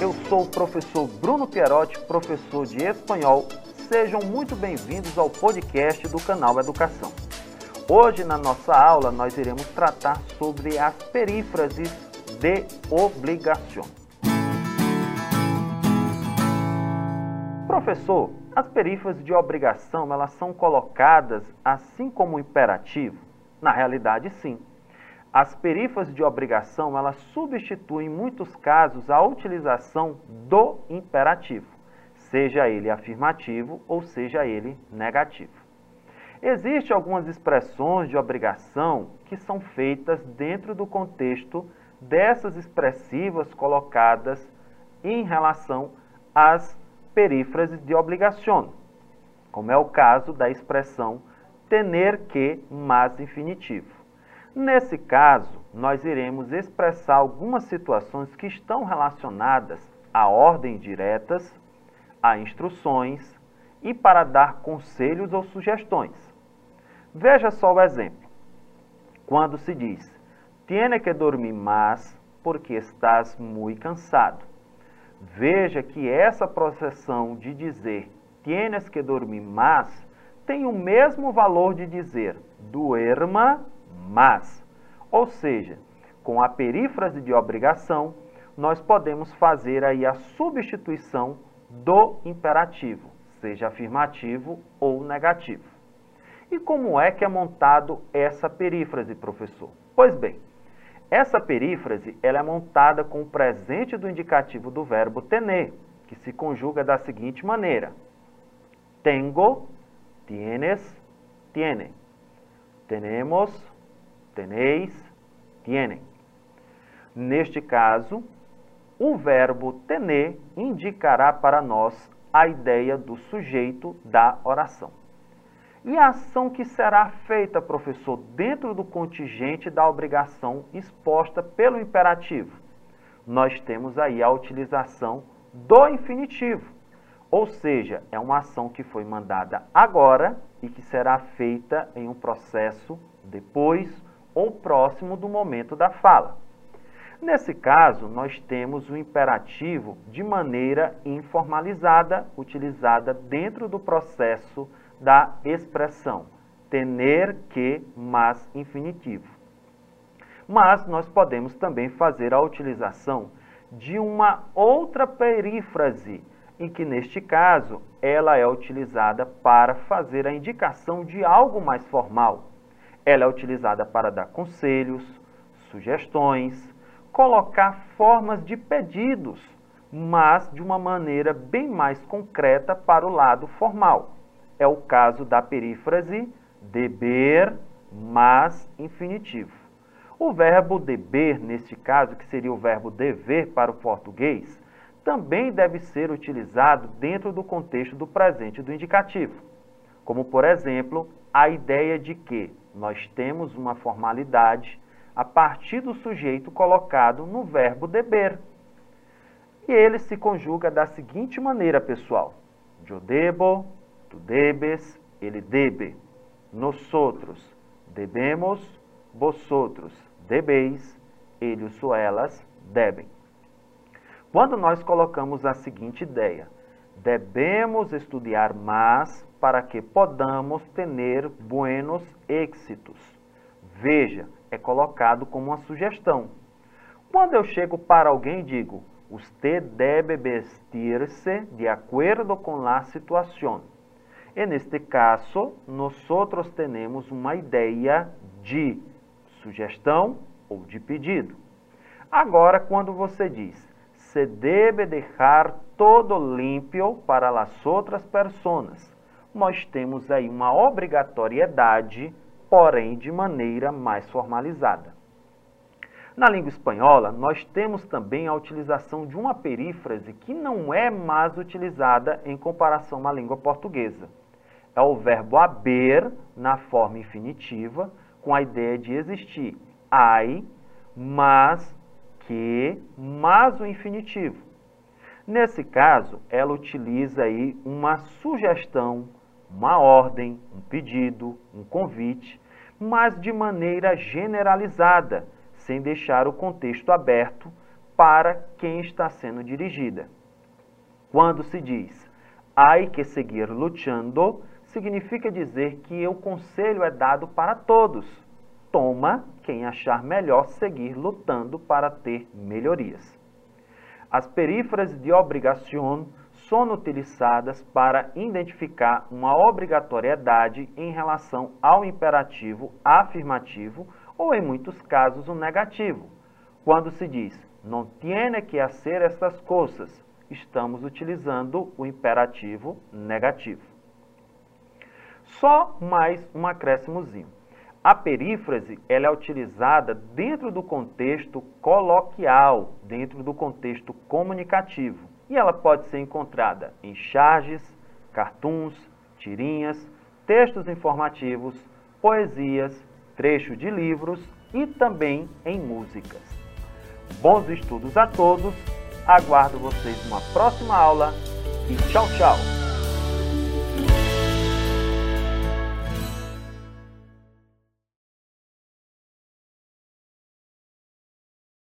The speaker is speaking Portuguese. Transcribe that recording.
eu sou o professor Bruno Pierotti, professor de espanhol. Sejam muito bem-vindos ao podcast do canal Educação. Hoje, na nossa aula, nós iremos tratar sobre as perífrases de obrigação. Professor, as perífrases de obrigação, elas são colocadas assim como o imperativo? Na realidade, sim. As perífrases de obrigação, elas substituem em muitos casos a utilização do imperativo, seja ele afirmativo ou seja ele negativo. Existem algumas expressões de obrigação que são feitas dentro do contexto dessas expressivas colocadas em relação às perífrases de obrigação, como é o caso da expressão tener que mais infinitivo. Nesse caso, nós iremos expressar algumas situações que estão relacionadas a ordens diretas, a instruções e para dar conselhos ou sugestões. Veja só o exemplo. Quando se diz, tiene que dormir mais porque estás muito cansado. Veja que essa processão de dizer tienes que dormir mais tem o mesmo valor de dizer duerma mas. Ou seja, com a perífrase de obrigação, nós podemos fazer aí a substituição do imperativo, seja afirmativo ou negativo. E como é que é montado essa perífrase, professor? Pois bem, essa perífrase ela é montada com o presente do indicativo do verbo tener, que se conjuga da seguinte maneira: tengo, tienes, tiene. Tenemos, tenéis, tienen. Neste caso, o verbo tener indicará para nós a ideia do sujeito da oração. E a ação que será feita, professor, dentro do contingente da obrigação exposta pelo imperativo? Nós temos aí a utilização do infinitivo, ou seja, é uma ação que foi mandada agora e que será feita em um processo depois ou próximo do momento da fala. Nesse caso, nós temos o imperativo de maneira informalizada, utilizada dentro do processo da expressão tener que mais infinitivo. Mas nós podemos também fazer a utilização de uma outra perífrase, em que neste caso ela é utilizada para fazer a indicação de algo mais formal. Ela é utilizada para dar conselhos, sugestões, colocar formas de pedidos, mas de uma maneira bem mais concreta para o lado formal. É o caso da perífrase deber mas infinitivo. O verbo deber, neste caso, que seria o verbo dever para o português, também deve ser utilizado dentro do contexto do presente do indicativo. Como, por exemplo, a ideia de que nós temos uma formalidade a partir do sujeito colocado no verbo deber. E ele se conjuga da seguinte maneira, pessoal. Eu debo, tu debes, ele debe. Nosotros debemos, vosotros debeis, eles ou elas devem. Quando nós colocamos a seguinte ideia, devemos estudar mais para que podamos ter buenos êxitos. Veja, é colocado como uma sugestão. Quando eu chego para alguém e digo, usted debe vestir-se de acordo com a situação. Neste caso, nós temos uma ideia de sugestão ou de pedido. Agora, quando você diz, se deve deixar todo limpo para as outras pessoas nós temos aí uma obrigatoriedade, porém de maneira mais formalizada. Na língua espanhola, nós temos também a utilização de uma perífrase que não é mais utilizada em comparação à língua portuguesa. É o verbo haver na forma infinitiva, com a ideia de existir ai, mas, que, mais o infinitivo. Nesse caso, ela utiliza aí uma sugestão, uma ordem, um pedido, um convite, mas de maneira generalizada, sem deixar o contexto aberto para quem está sendo dirigida. Quando se diz hay que seguir luchando, significa dizer que o conselho é dado para todos. Toma quem achar melhor seguir lutando para ter melhorias. As perífrases de obrigação são utilizadas para identificar uma obrigatoriedade em relação ao imperativo afirmativo ou, em muitos casos, um negativo. Quando se diz não tiene que hacer estas coisas, estamos utilizando o imperativo negativo. Só mais um acréscimozinho. A perífrase ela é utilizada dentro do contexto coloquial, dentro do contexto comunicativo. E ela pode ser encontrada em charges, cartoons, tirinhas, textos informativos, poesias, trechos de livros e também em músicas. Bons estudos a todos, aguardo vocês numa próxima aula e tchau, tchau!